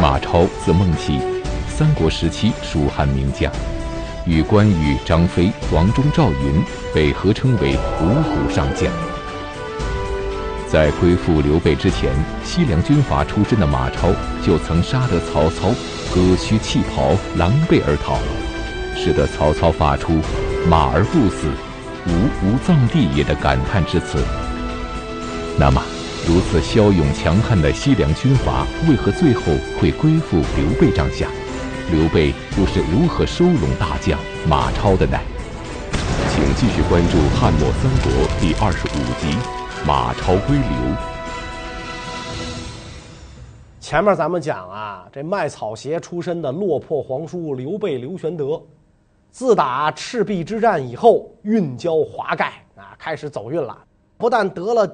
马超字孟起，三国时期蜀汉名将，与关羽、张飞、黄忠、赵云被合称为五虎上将。在归附刘备之前，西凉军阀出身的马超就曾杀得曹操割须弃袍、狼狈而逃，使得曹操发出“马儿不死，吾无葬地也”的感叹之词。那么，如此骁勇强悍的西凉军阀，为何最后会归附刘备帐下？刘备又是如何收拢大将马超的呢？请继续关注《汉末三国》第二十五集《马超归刘》。前面咱们讲啊，这卖草鞋出身的落魄皇叔刘备刘玄德，自打赤壁之战以后，运交华盖啊，开始走运了，不但得了。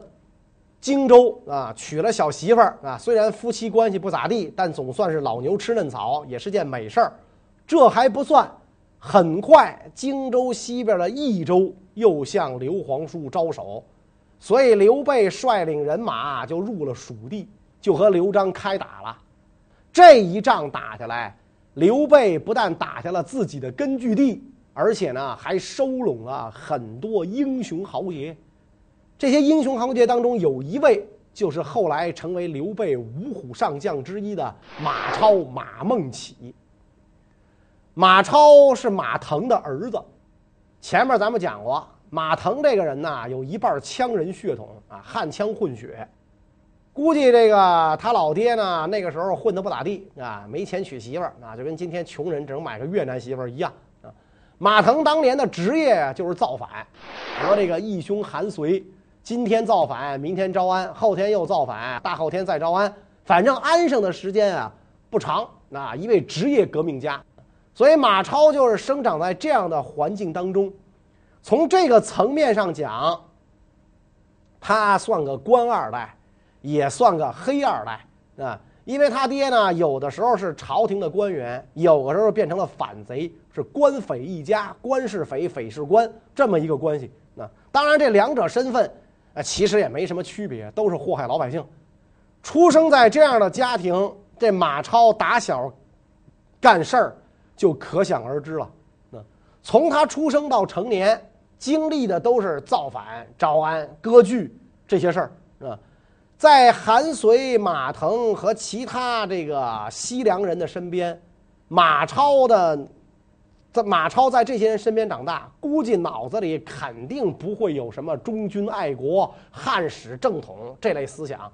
荆州啊，娶了小媳妇儿啊，虽然夫妻关系不咋地，但总算是老牛吃嫩草，也是件美事儿。这还不算，很快荆州西边的益州又向刘皇叔招手，所以刘备率领人马就入了蜀地，就和刘璋开打了。这一仗打下来，刘备不但打下了自己的根据地，而且呢，还收拢了很多英雄豪杰。这些英雄豪杰当中，有一位就是后来成为刘备五虎上将之一的马超马孟起。马超是马腾的儿子，前面咱们讲过，马腾这个人呢，有一半羌人血统啊，汉羌混血。估计这个他老爹呢，那个时候混得不咋地啊，没钱娶媳妇儿啊，就跟今天穷人只能买个越南媳妇儿一样啊。马腾当年的职业，就是造反，和这个义兄韩遂。今天造反，明天招安，后天又造反，大后天再招安，反正安生的时间啊不长。那一位职业革命家，所以马超就是生长在这样的环境当中。从这个层面上讲，他算个官二代，也算个黑二代啊。因为他爹呢，有的时候是朝廷的官员，有的时候变成了反贼，是官匪一家，官是匪，匪是官，这么一个关系。那当然，这两者身份。啊，其实也没什么区别，都是祸害老百姓。出生在这样的家庭，这马超打小干事儿就可想而知了。那从他出生到成年，经历的都是造反、招安、割据这些事儿啊。在韩遂、马腾和其他这个西凉人的身边，马超的。在马超在这些人身边长大，估计脑子里肯定不会有什么忠君爱国、汉室正统这类思想。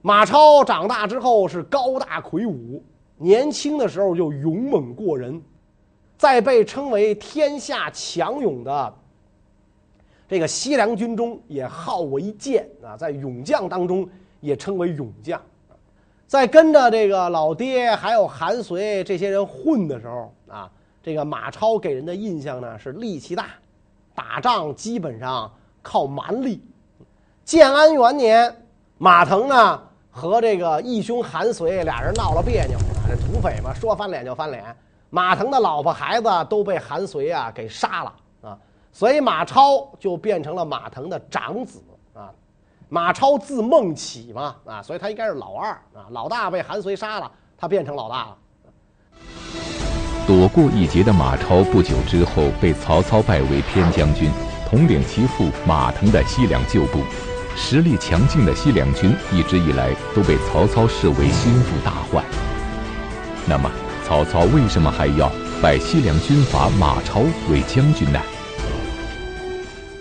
马超长大之后是高大魁梧，年轻的时候就勇猛过人，在被称为天下强勇的这个西凉军中也号为剑啊，在勇将当中也称为勇将。在跟着这个老爹还有韩遂这些人混的时候啊。这个马超给人的印象呢是力气大，打仗基本上靠蛮力。建安元年，马腾呢和这个义兄韩遂俩人闹了别扭，这土匪嘛，说翻脸就翻脸。马腾的老婆孩子都被韩遂啊给杀了啊，所以马超就变成了马腾的长子啊。马超字孟起嘛啊，所以他应该是老二啊。老大被韩遂杀了，他变成老大了。躲过一劫的马超，不久之后被曹操拜为偏将军，统领其父马腾的西凉旧部。实力强劲的西凉军一直以来都被曹操视为心腹大患。那么，曹操为什么还要拜西凉军阀马超为将军呢？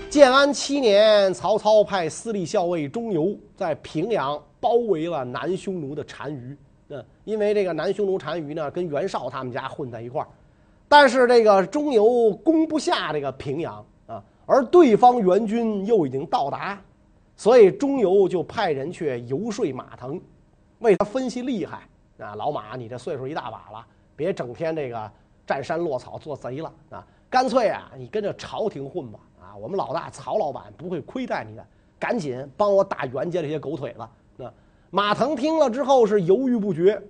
建安七年，曹操派司隶校尉钟繇在平阳包围了南匈奴的单于。嗯，因为这个南匈奴单于呢，跟袁绍他们家混在一块儿，但是这个中游攻不下这个平阳啊，而对方援军又已经到达，所以中游就派人去游说马腾，为他分析厉害啊，老马，你这岁数一大把了，别整天这个占山落草做贼了啊，干脆啊，你跟着朝廷混吧啊，我们老大曹老板不会亏待你的，赶紧帮我打袁家这些狗腿子啊。马腾听了之后是犹豫不决。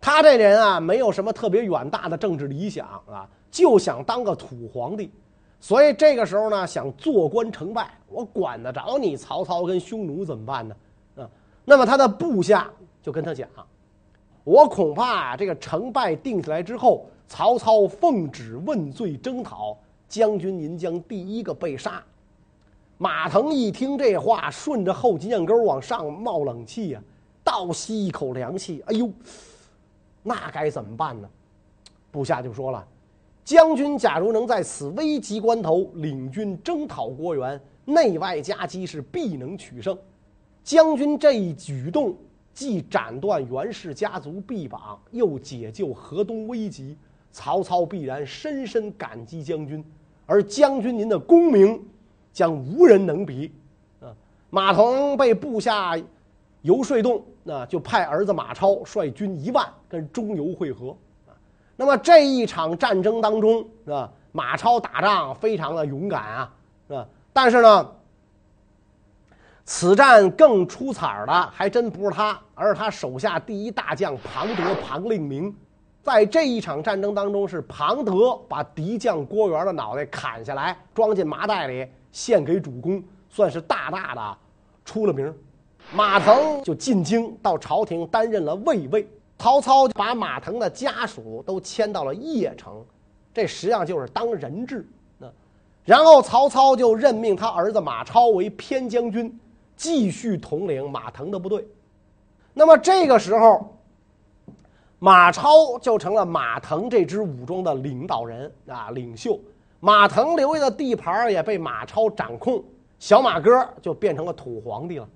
他这人啊，没有什么特别远大的政治理想啊，就想当个土皇帝，所以这个时候呢，想坐观成败。我管得着你曹操跟匈奴怎么办呢？啊，那么他的部下就跟他讲：“我恐怕这个成败定下来之后，曹操奉旨问罪征讨，将军您将第一个被杀。”马腾一听这话，顺着后脊梁沟往上冒冷气呀、倒吸一口凉气。哎呦，那该怎么办呢？部下就说了：“将军假如能在此危急关头领军征讨郭援，内外夹击，是必能取胜。将军这一举动。”既斩断袁氏家族臂膀，又解救河东危急，曹操必然深深感激将军，而将军您的功名将无人能比。啊，马腾被部下游说动，那就派儿子马超率军一万跟中游会合。啊，那么这一场战争当中，啊，马超打仗非常的勇敢啊，啊，但是呢。此战更出彩的还真不是他，而是他手下第一大将庞德庞令明。在这一场战争当中，是庞德把敌将郭援的脑袋砍下来，装进麻袋里献给主公，算是大大的出了名。马腾就进京到朝廷担任了卫尉，曹操就把马腾的家属都迁到了邺城，这实际上就是当人质。那然后曹操就任命他儿子马超为偏将军。继续统领马腾的部队，那么这个时候，马超就成了马腾这支武装的领导人啊，领袖。马腾留下的地盘也被马超掌控，小马哥就变成了土皇帝了。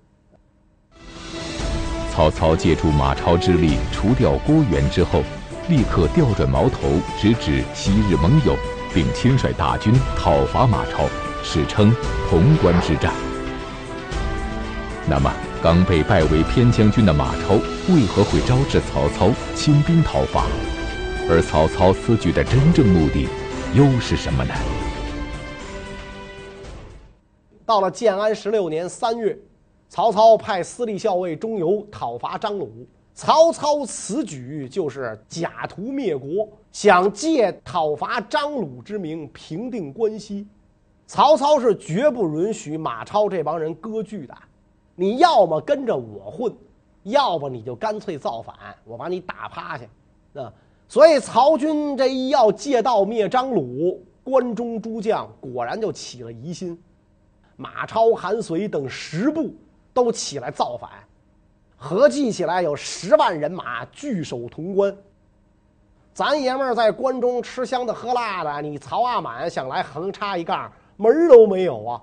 曹操借助马超之力除掉郭援之后，立刻调转矛头直指昔日盟友，并亲率大军讨伐马超，史称潼关之战。那么，刚被拜为偏将军的马超为何会招致曹操亲兵讨伐？而曹操此举的真正目的又是什么呢？到了建安十六年三月，曹操派司隶校尉钟繇讨伐张鲁。曹操此举就是假图灭国，想借讨伐张鲁之名平定关西。曹操是绝不允许马超这帮人割据的。你要么跟着我混，要不你就干脆造反，我把你打趴下。啊，所以曹军这一要借道灭张鲁，关中诸将果然就起了疑心。马超、韩遂等十部都起来造反，合计起来有十万人马据守潼关。咱爷们儿在关中吃香的喝辣的，你曹阿满想来横插一杠，门儿都没有啊！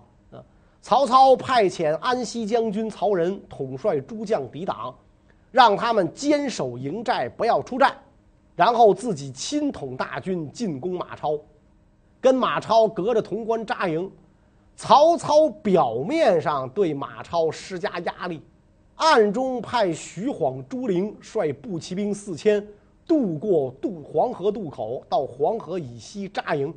曹操派遣安西将军曹仁统帅诸将抵挡，让他们坚守营寨，不要出战，然后自己亲统大军进攻马超，跟马超隔着潼关扎营。曹操表面上对马超施加压力，暗中派徐晃、朱灵率步骑兵四千渡过渡黄河渡口，到黄河以西扎营。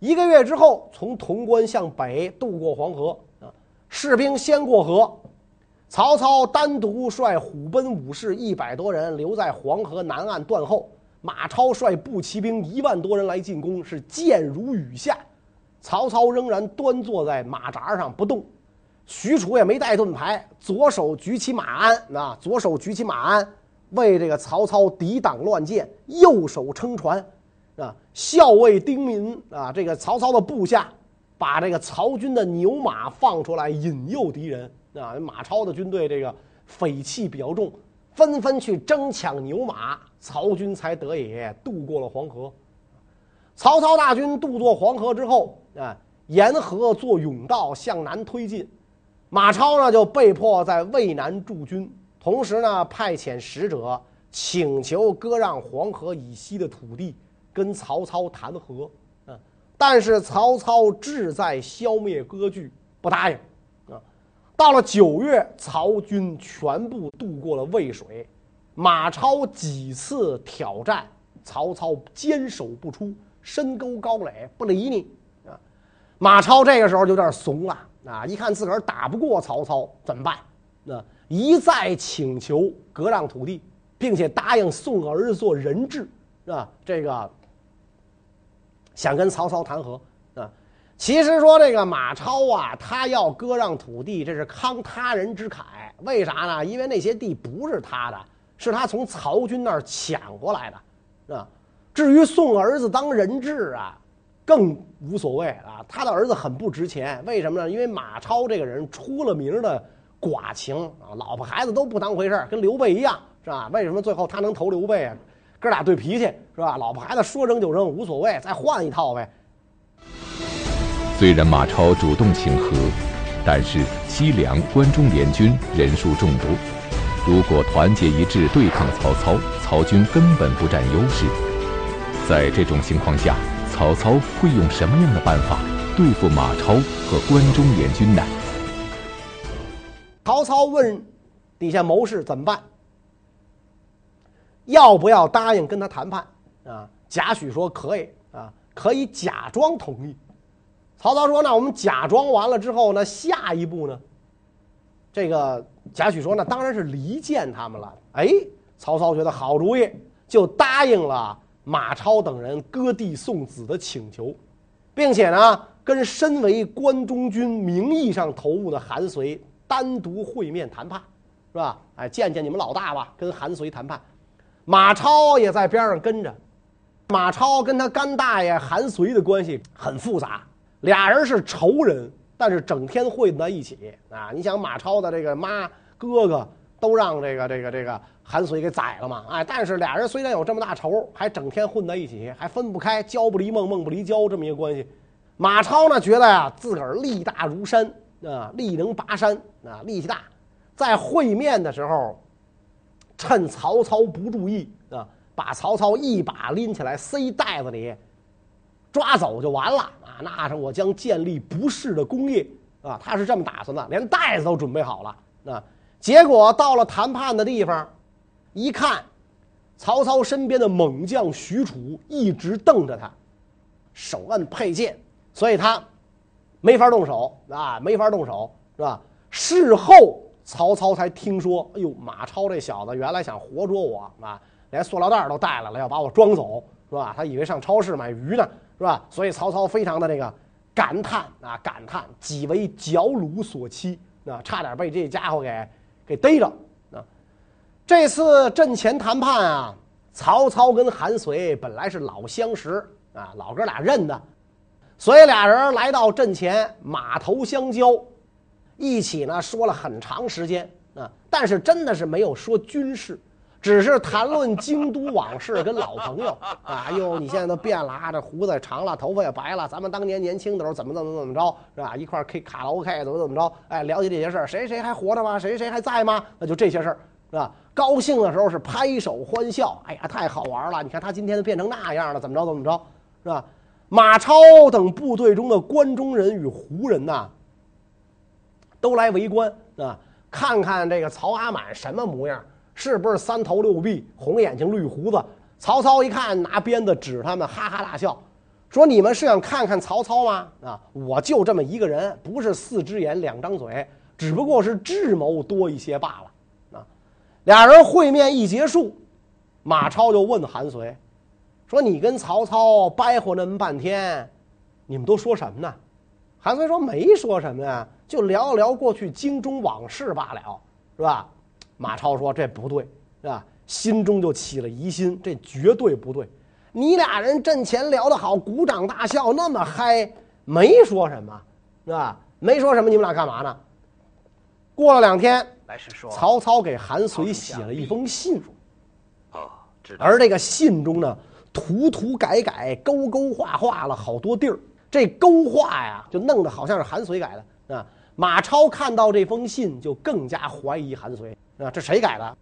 一个月之后，从潼关向北渡过黄河啊，士兵先过河，曹操单独率虎贲武士一百多人留在黄河南岸断后，马超率步骑兵一万多人来进攻，是箭如雨下。曹操仍然端坐在马扎上不动，许褚也没带盾牌，左手举起马鞍啊，左手举起马鞍为这个曹操抵挡乱箭，右手撑船。啊，校尉丁民啊，这个曹操的部下，把这个曹军的牛马放出来引诱敌人啊。马超的军队这个匪气比较重，纷纷去争抢牛马，曹军才得以渡过了黄河。曹操大军渡过黄河之后啊，沿河做甬道向南推进，马超呢就被迫在渭南驻军，同时呢派遣使者请求割让黄河以西的土地。跟曹操谈和，嗯，但是曹操志在消灭割据，不答应，到了九月，曹军全部渡过了渭水，马超几次挑战，曹操坚守不出，深沟高垒不理你，啊，马超这个时候就有点怂了，啊，一看自个儿打不过曹操，怎么办？那一再请求割让土地，并且答应送儿子做人质，啊，这个。想跟曹操谈和，其实说这个马超啊，他要割让土地，这是慷他人之慨为啥呢？因为那些地不是他的，是他从曹军那儿抢过来的，啊。至于送儿子当人质啊，更无所谓啊。他的儿子很不值钱，为什么呢？因为马超这个人出了名的寡情啊，老婆孩子都不当回事，跟刘备一样，是吧？为什么最后他能投刘备啊？哥俩对脾气是吧？老婆孩子说扔就扔，无所谓，再换一套呗。虽然马超主动请和，但是西凉关中联军人数众多，如果团结一致对抗曹操，曹军根本不占优势。在这种情况下，曹操会用什么样的办法对付马超和关中联军呢？曹操问底下谋士怎么办？要不要答应跟他谈判？啊，贾诩说可以啊，可以假装同意。曹操说：“那我们假装完了之后呢？下一步呢？”这个贾诩说：“那当然是离间他们了。”哎，曹操觉得好主意，就答应了。马超等人割地送子的请求，并且呢，跟身为关中军名义上头目的韩遂单独会面谈判，是吧？哎，见见你们老大吧，跟韩遂谈判。马超也在边上跟着。马超跟他干大爷韩遂的关系很复杂，俩人是仇人，但是整天混在一起啊。你想马超的这个妈哥哥都让这个这个这个。韩遂给宰了嘛？哎，但是俩人虽然有这么大仇，还整天混在一起，还分不开，交不离孟，孟不离交，这么一个关系。马超呢，觉得呀，自个儿力大如山啊，力能拔山啊，力气大。在会面的时候，趁曹操不注意啊，把曹操一把拎起来塞袋子里，抓走就完了！那是我将建立不世的功业啊！他是这么打算的，连袋子都准备好了啊。结果到了谈判的地方。一看，曹操身边的猛将许褚一直瞪着他，手摁佩剑，所以他没法动手啊，没法动手，是吧？事后曹操才听说，哎呦，马超这小子原来想活捉我啊，连塑料袋都带来了，要把我装走，是吧？他以为上超市买鱼呢，是吧？所以曹操非常的这个感叹啊，感叹，己为绞虏所欺啊，差点被这家伙给给逮着啊。这次阵前谈判啊，曹操跟韩遂本来是老相识啊，老哥俩认得，所以俩人来到阵前，马头相交，一起呢说了很长时间啊，但是真的是没有说军事，只是谈论京都往事，跟老朋友啊，哎呦，你现在都变了啊，这胡子也长了，头发也白了，咱们当年年轻的时候怎么怎么怎么着是吧？一块 K 卡拉 OK 怎么怎么着？哎，了解这些事儿，谁谁还活着吗？谁谁还在吗？那就这些事儿。是吧？高兴的时候是拍手欢笑，哎呀，太好玩了！你看他今天都变成那样了，怎么着怎么着，是吧？马超等部队中的关中人与胡人呐，都来围观啊，看看这个曹阿满什么模样，是不是三头六臂、红眼睛、绿胡子？曹操一看，拿鞭子指他们，哈哈大笑，说：“你们是想看看曹操吗？啊，我就这么一个人，不是四只眼两张嘴，只不过是智谋多一些罢了。”啊俩人会面一结束，马超就问韩遂：“说你跟曹操掰活那么半天，你们都说什么呢？”韩遂说：“没说什么呀，就聊聊过去京中往事罢了，是吧？”马超说：“这不对，是吧？心中就起了疑心，这绝对不对。你俩人阵前聊得好，鼓掌大笑，那么嗨，没说什么，是吧？没说什么，你们俩干嘛呢？”过了两天。曹操给韩遂写了一封信，而这个信中呢，涂涂改改、勾勾画画了好多地儿。这勾画呀，就弄得好像是韩遂改的啊。马超看到这封信，就更加怀疑韩遂啊，这谁改的？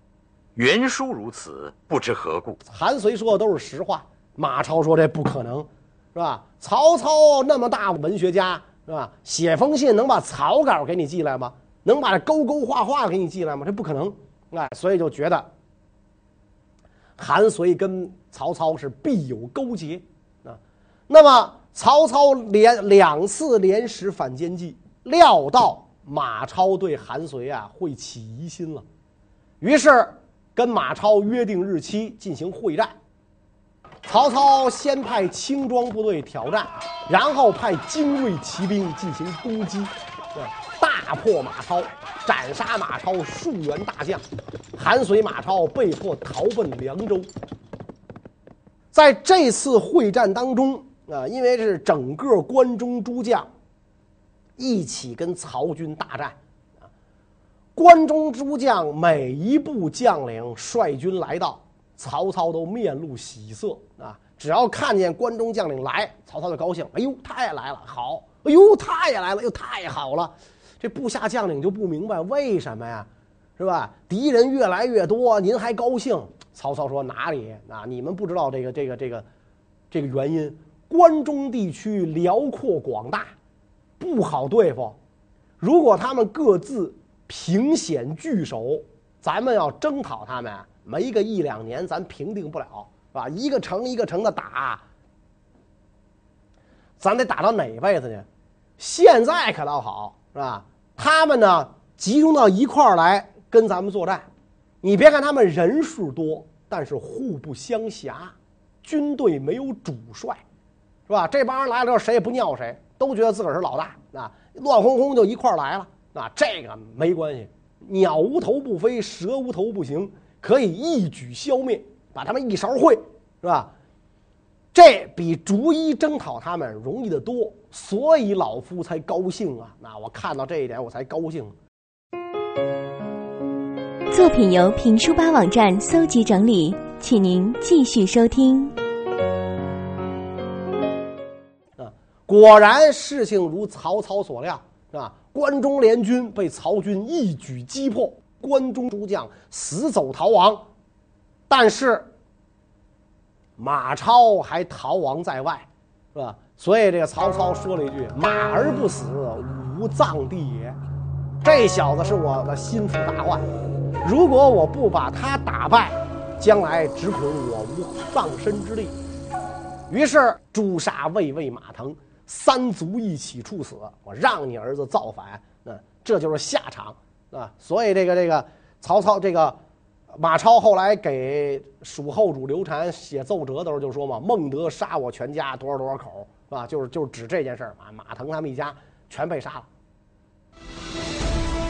原书如此，不知何故。韩遂说的都是实话，马超说这不可能，是吧？曹操那么大文学家，是吧？写封信能把草稿给你寄来吗？能把这勾勾画画给你寄来吗？这不可能，哎，所以就觉得韩遂跟曹操是必有勾结啊。那么曹操连两次连使反间计，料到马超对韩遂啊会起疑心了，于是跟马超约定日期进行会战。曹操先派轻装部队挑战，然后派精锐骑兵进行攻击，大破马超，斩杀马超数员大将，韩遂、马超被迫逃奔凉州。在这次会战当中啊，因为是整个关中诸将一起跟曹军大战啊，关中诸将每一部将领率军来到，曹操都面露喜色啊。只要看见关中将领来，曹操就高兴。哎呦，他也来了，好！哎呦，他也来了，又太好了。这部下将领就不明白为什么呀，是吧？敌人越来越多，您还高兴？曹操说：“哪里啊？你们不知道这个这个这个这个原因。关中地区辽阔广大，不好对付。如果他们各自凭险据守，咱们要征讨他们，没个一两年，咱平定不了。”是吧？一个城一个城的打，咱得打到哪辈子去？现在可倒好，是吧？他们呢集中到一块儿来跟咱们作战。你别看他们人数多，但是互不相辖，军队没有主帅，是吧？这帮人来了之后，谁也不尿谁，都觉得自个儿是老大啊，乱哄哄就一块儿来了。啊，这个没关系，鸟无头不飞，蛇无头不行，可以一举消灭。把他们一勺烩，是吧？这比逐一征讨他们容易得多，所以老夫才高兴啊！那我看到这一点，我才高兴。作品由评书吧网站搜集整理，请您继续收听。果然事情如曹操所料，是吧，关中联军被曹军一举击破，关中诸将死走逃亡。但是马超还逃亡在外，是吧？所以这个曹操说了一句：“马儿不死，吾葬地也。”这小子是我的心腹大患，如果我不把他打败，将来只恐我无葬身之地。于是诛杀魏魏马腾，三族一起处死。我让你儿子造反，那这就是下场啊！所以这个这个曹操这个。马超后来给蜀后主刘禅写奏折的时候就说嘛：“孟德杀我全家多少多少口，是吧？就是就是指这件事儿啊。马腾他们一家全被杀了。”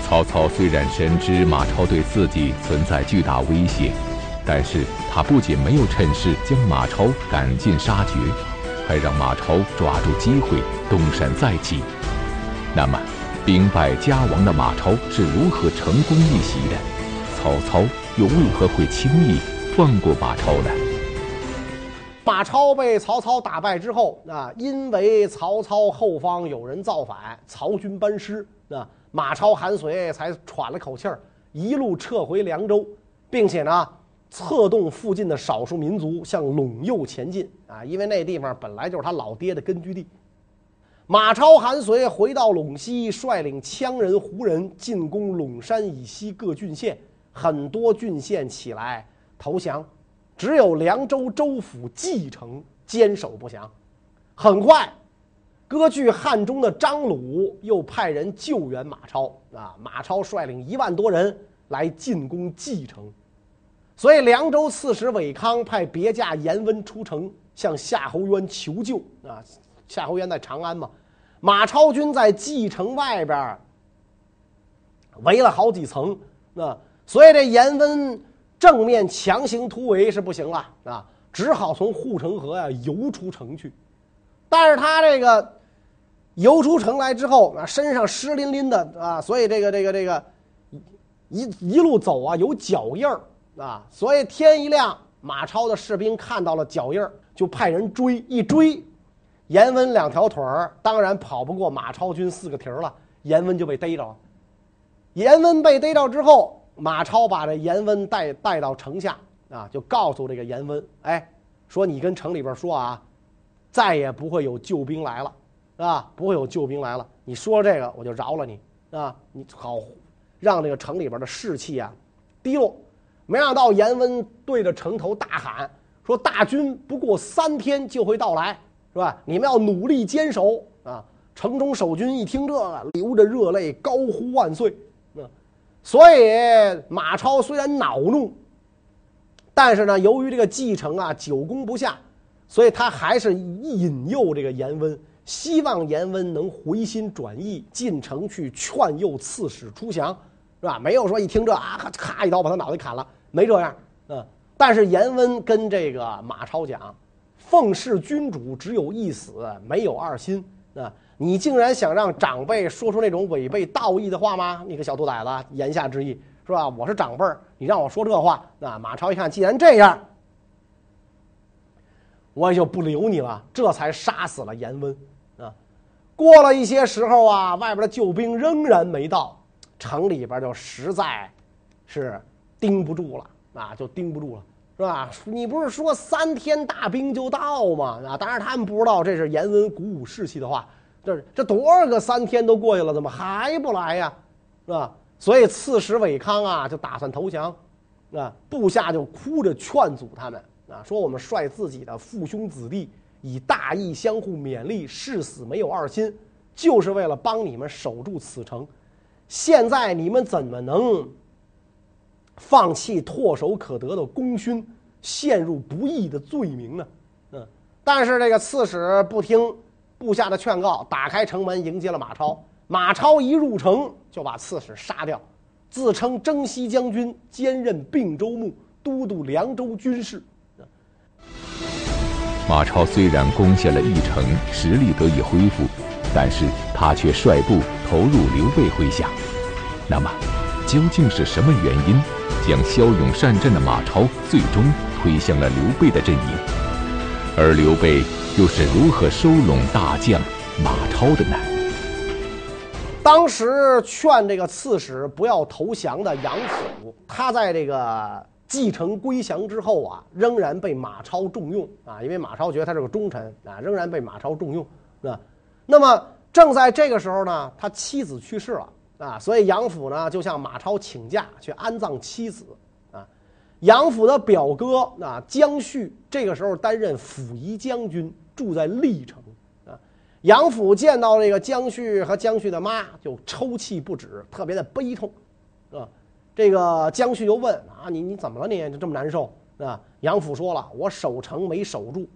曹操虽然深知马超对自己存在巨大威胁，但是他不仅没有趁势将马超赶尽杀绝，还让马超抓住机会东山再起。那么，兵败家亡的马超是如何成功逆袭的？曹操又为何会轻易放过马超呢？马超被曹操打败之后啊，因为曹操后方有人造反，曹军班师啊，马超、韩遂才喘了口气儿，一路撤回凉州，并且呢，策动附近的少数民族向陇右前进啊，因为那地方本来就是他老爹的根据地。马超、韩遂回到陇西，率领羌人、胡人进攻陇山以西各郡县。很多郡县起来投降，只有凉州州府蓟城坚守不降。很快，割据汉中的张鲁又派人救援马超啊！马超率领一万多人来进攻蓟城，所以凉州刺史韦康派别驾严温出城向夏侯渊求救啊！夏侯渊在长安嘛，马超军在蓟城外边围了好几层啊。所以这严温正面强行突围是不行了啊，只好从护城河呀游出城去。但是他这个游出城来之后啊，身上湿淋淋的啊，所以这个这个这个一一路走啊有脚印儿啊。所以天一亮，马超的士兵看到了脚印，就派人追。一追，严温两条腿儿当然跑不过马超军四个蹄儿了，严温就被逮着了。严温被逮着之后。马超把这严温带带到城下啊，就告诉这个严温，哎，说你跟城里边说啊，再也不会有救兵来了，啊，不会有救兵来了。你说这个，我就饶了你啊，你好，让这个城里边的士气啊低落。没想到严温对着城头大喊说：“大军不过三天就会到来，是吧？你们要努力坚守啊！”城中守军一听这个，流着热泪，高呼万岁。所以马超虽然恼怒，但是呢，由于这个蓟城啊久攻不下，所以他还是引诱这个严温希望严温能回心转意，进城去劝诱刺史出降，是吧？没有说一听这啊，咔咔一刀把他脑袋砍了，没这样。嗯，但是严温跟这个马超讲，奉事君主只有一死，没有二心。啊，你竟然想让长辈说出那种违背道义的话吗？你个小兔崽子，言下之意是吧？我是长辈儿，你让我说这话，那马超一看，既然这样。我也就不留你了，这才杀死了严温，啊，过了一些时候啊，外边的救兵仍然没到，城里边就实在是盯不住了，啊，就盯不住了，是吧？你不是说三天大兵就到吗？啊，当然他们不知道这是严温鼓舞士气的话，这这多少个三天都过去了，怎么还不来呀？是吧？所以刺史韦康啊，就打算投降，啊，部下就哭着劝阻他们。啊，说我们率自己的父兄子弟以大义相互勉励，誓死没有二心，就是为了帮你们守住此城。现在你们怎么能放弃唾手可得的功勋，陷入不义的罪名呢？嗯，但是这个刺史不听部下的劝告，打开城门迎接了马超。马超一入城就把刺史杀掉，自称征西将军，兼任并州牧，都督凉州军事。马超虽然攻下了驿城，实力得以恢复，但是他却率部投入刘备麾下。那么，究竟是什么原因，将骁勇善战的马超最终推向了刘备的阵营？而刘备又是如何收拢大将马超的呢？当时劝这个刺史不要投降的杨府，他在这个。继承归降之后啊，仍然被马超重用啊，因为马超觉得他是个忠臣啊，仍然被马超重用啊。那么正在这个时候呢，他妻子去世了啊，所以杨府呢就向马超请假去安葬妻子啊。杨府的表哥啊姜旭这个时候担任抚夷将军，住在历城啊。杨府见到这个姜旭和姜旭的妈，就抽泣不止，特别的悲痛啊。这个姜旭就问啊，你你怎么了？你就这么难受啊？杨府说了，我守城没守住，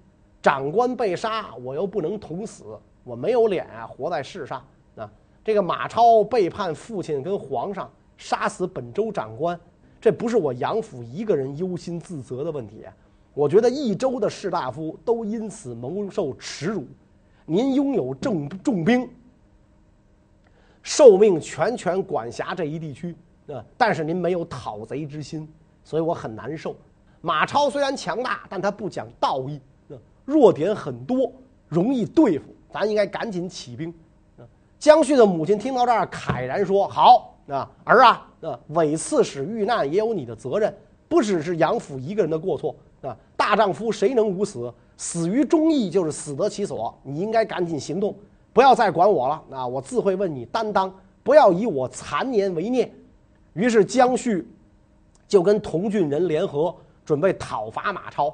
长官被杀，我又不能同死，我没有脸啊活在世上啊。这个马超背叛父亲跟皇上，杀死本州长官，这不是我杨府一个人忧心自责的问题，我觉得益州的士大夫都因此蒙受耻辱。您拥有重重兵，受命全权管辖这一地区。呃！但是您没有讨贼之心，所以我很难受。马超虽然强大，但他不讲道义，弱点很多，容易对付。咱应该赶紧起兵。姜旭的母亲听到这儿，慨然说：“好啊，儿啊，啊，韦刺史遇难也有你的责任，不只是杨府一个人的过错啊。大丈夫谁能无死？死于忠义就是死得其所。你应该赶紧行动，不要再管我了啊！我自会问你担当，不要以我残年为念。”于是姜旭就跟同郡人联合，准备讨伐马超，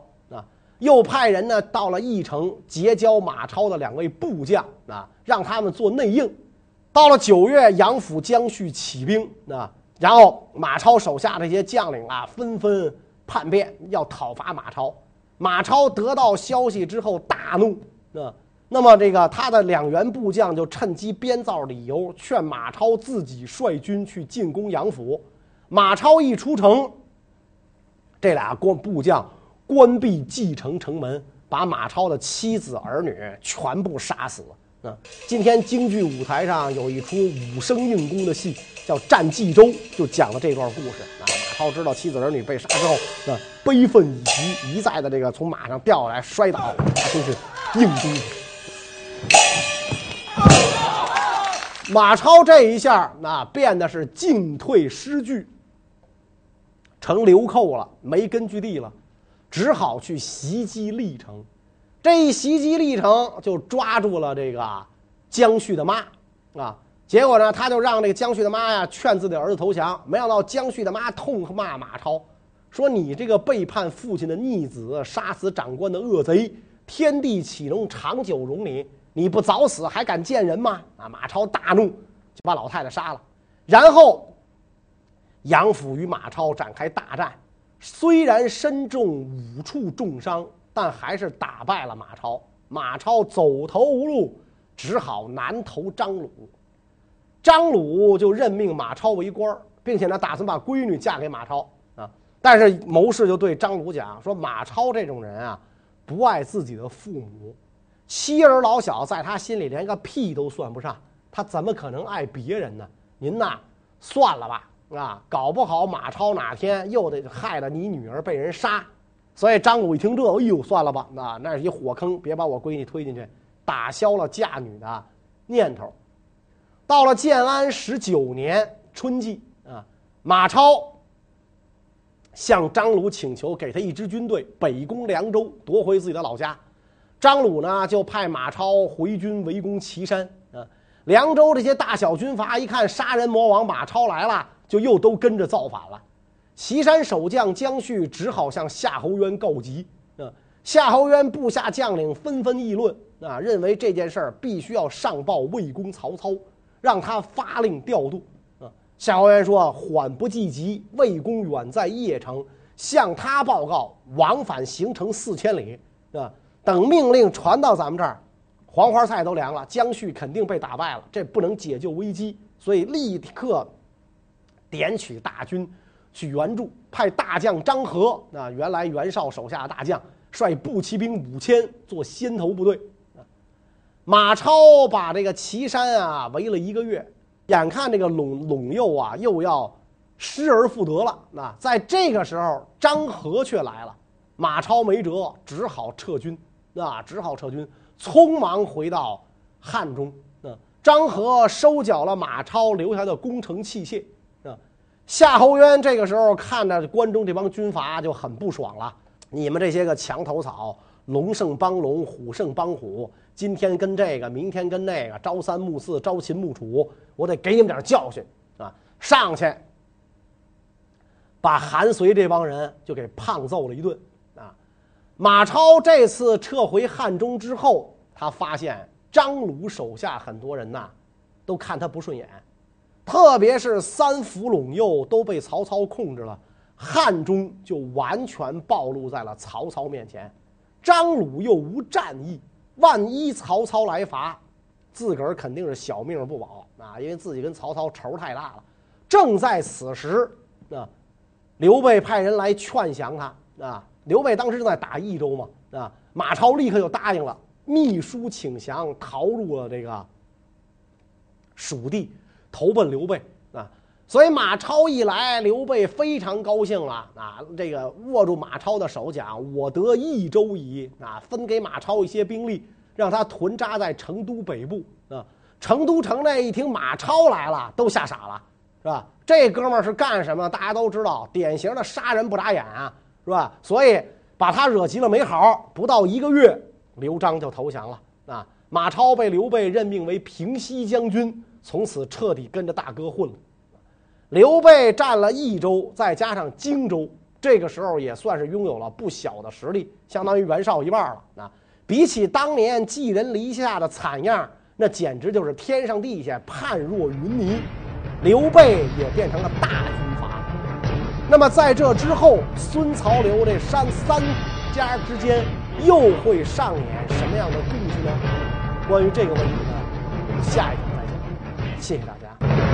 又派人呢到了义城结交马超的两位部将啊，让他们做内应。到了九月，杨府姜旭起兵啊，然后马超手下这些将领啊纷纷叛变，要讨伐马超。马超得到消息之后大怒啊，那么这个他的两员部将就趁机编造理由，劝马超自己率军去进攻杨府。马超一出城，这俩官部将关闭蓟城城门，把马超的妻子儿女全部杀死。啊，今天京剧舞台上有一出武生硬功的戏，叫《战冀州》，就讲了这段故事。啊，马超知道妻子儿女被杀之后，啊，悲愤已极，一再的这个从马上掉下来摔倒，真是硬功。马超这一下，那变得是进退失据。成流寇了，没根据地了，只好去袭击历城。这一袭击历城，就抓住了这个姜旭的妈啊。结果呢，他就让这个姜旭的妈呀劝自己儿子投降。没想到姜旭的妈痛骂马超，说：“你这个背叛父亲的逆子，杀死长官的恶贼，天地岂能长久容你？你不早死，还敢见人吗？”啊！马超大怒，就把老太太杀了，然后。杨府与马超展开大战，虽然身中五处重伤，但还是打败了马超。马超走投无路，只好南投张鲁。张鲁就任命马超为官，并且呢，打算把闺女嫁给马超啊。但是谋士就对张鲁讲说：“马超这种人啊，不爱自己的父母，妻儿老小在他心里连个屁都算不上，他怎么可能爱别人呢？您呐，算了吧。”啊，搞不好马超哪天又得害得你女儿被人杀，所以张鲁一听这，哎呦，算了吧，那那是一火坑，别把我闺女推进去，打消了嫁女的念头。到了建安十九年春季啊，马超向张鲁请求给他一支军队，北攻凉州，夺回自己的老家。张鲁呢，就派马超回军围攻岐山啊。凉州这些大小军阀一看杀人魔王马超来了。就又都跟着造反了，岐山守将姜旭只好向夏侯渊告急。啊，夏侯渊部下将领纷纷议论，啊，认为这件事儿必须要上报魏公曹操，让他发令调度。啊，夏侯渊说：“缓不济急，魏公远在邺城，向他报告，往返行程四千里。啊，等命令传到咱们这儿，黄花菜都凉了，姜旭肯定被打败了，这不能解救危机，所以立刻。”点取大军去援助，派大将张合，那原来袁绍手下的大将，率步骑兵五千做先头部队。马超把这个岐山啊围了一个月，眼看这个陇陇右啊又要失而复得了。那在这个时候，张合却来了，马超没辙，只好撤军。啊，只好撤军，匆忙回到汉中。啊，张合收缴了马超留下的攻城器械。夏侯渊这个时候看着关中这帮军阀就很不爽了。你们这些个墙头草，龙胜帮龙，虎胜帮虎，今天跟这个，明天跟那个，朝三暮四，朝秦暮楚，我得给你们点教训啊！上去，把韩遂这帮人就给胖揍了一顿啊！马超这次撤回汉中之后，他发现张鲁手下很多人呐，都看他不顺眼。特别是三辅陇右都被曹操控制了，汉中就完全暴露在了曹操面前。张鲁又无战意，万一曹操来伐，自个儿肯定是小命不保啊！因为自己跟曹操仇太大了。正在此时，啊，刘备派人来劝降他啊。刘备当时正在打益州嘛，啊，马超立刻就答应了，密书请降，逃入了这个蜀地。投奔刘备啊，所以马超一来，刘备非常高兴了啊。这个握住马超的手讲：“我得益州矣啊！”分给马超一些兵力，让他屯扎在成都北部啊。成都城内一听马超来了，都吓傻了，是吧？这哥们儿是干什么？大家都知道，典型的杀人不眨眼啊，是吧？所以把他惹急了没好，不到一个月，刘璋就投降了啊。马超被刘备任命为平西将军。从此彻底跟着大哥混了。刘备占了益州，再加上荆州，这个时候也算是拥有了不小的实力，相当于袁绍一半了。啊，比起当年寄人篱下的惨样，那简直就是天上地下，判若云泥。刘备也变成了大军阀。那么在这之后，孙曹刘这三三家之间又会上演什么样的故事呢？关于这个问题呢，我们下一。谢谢大家。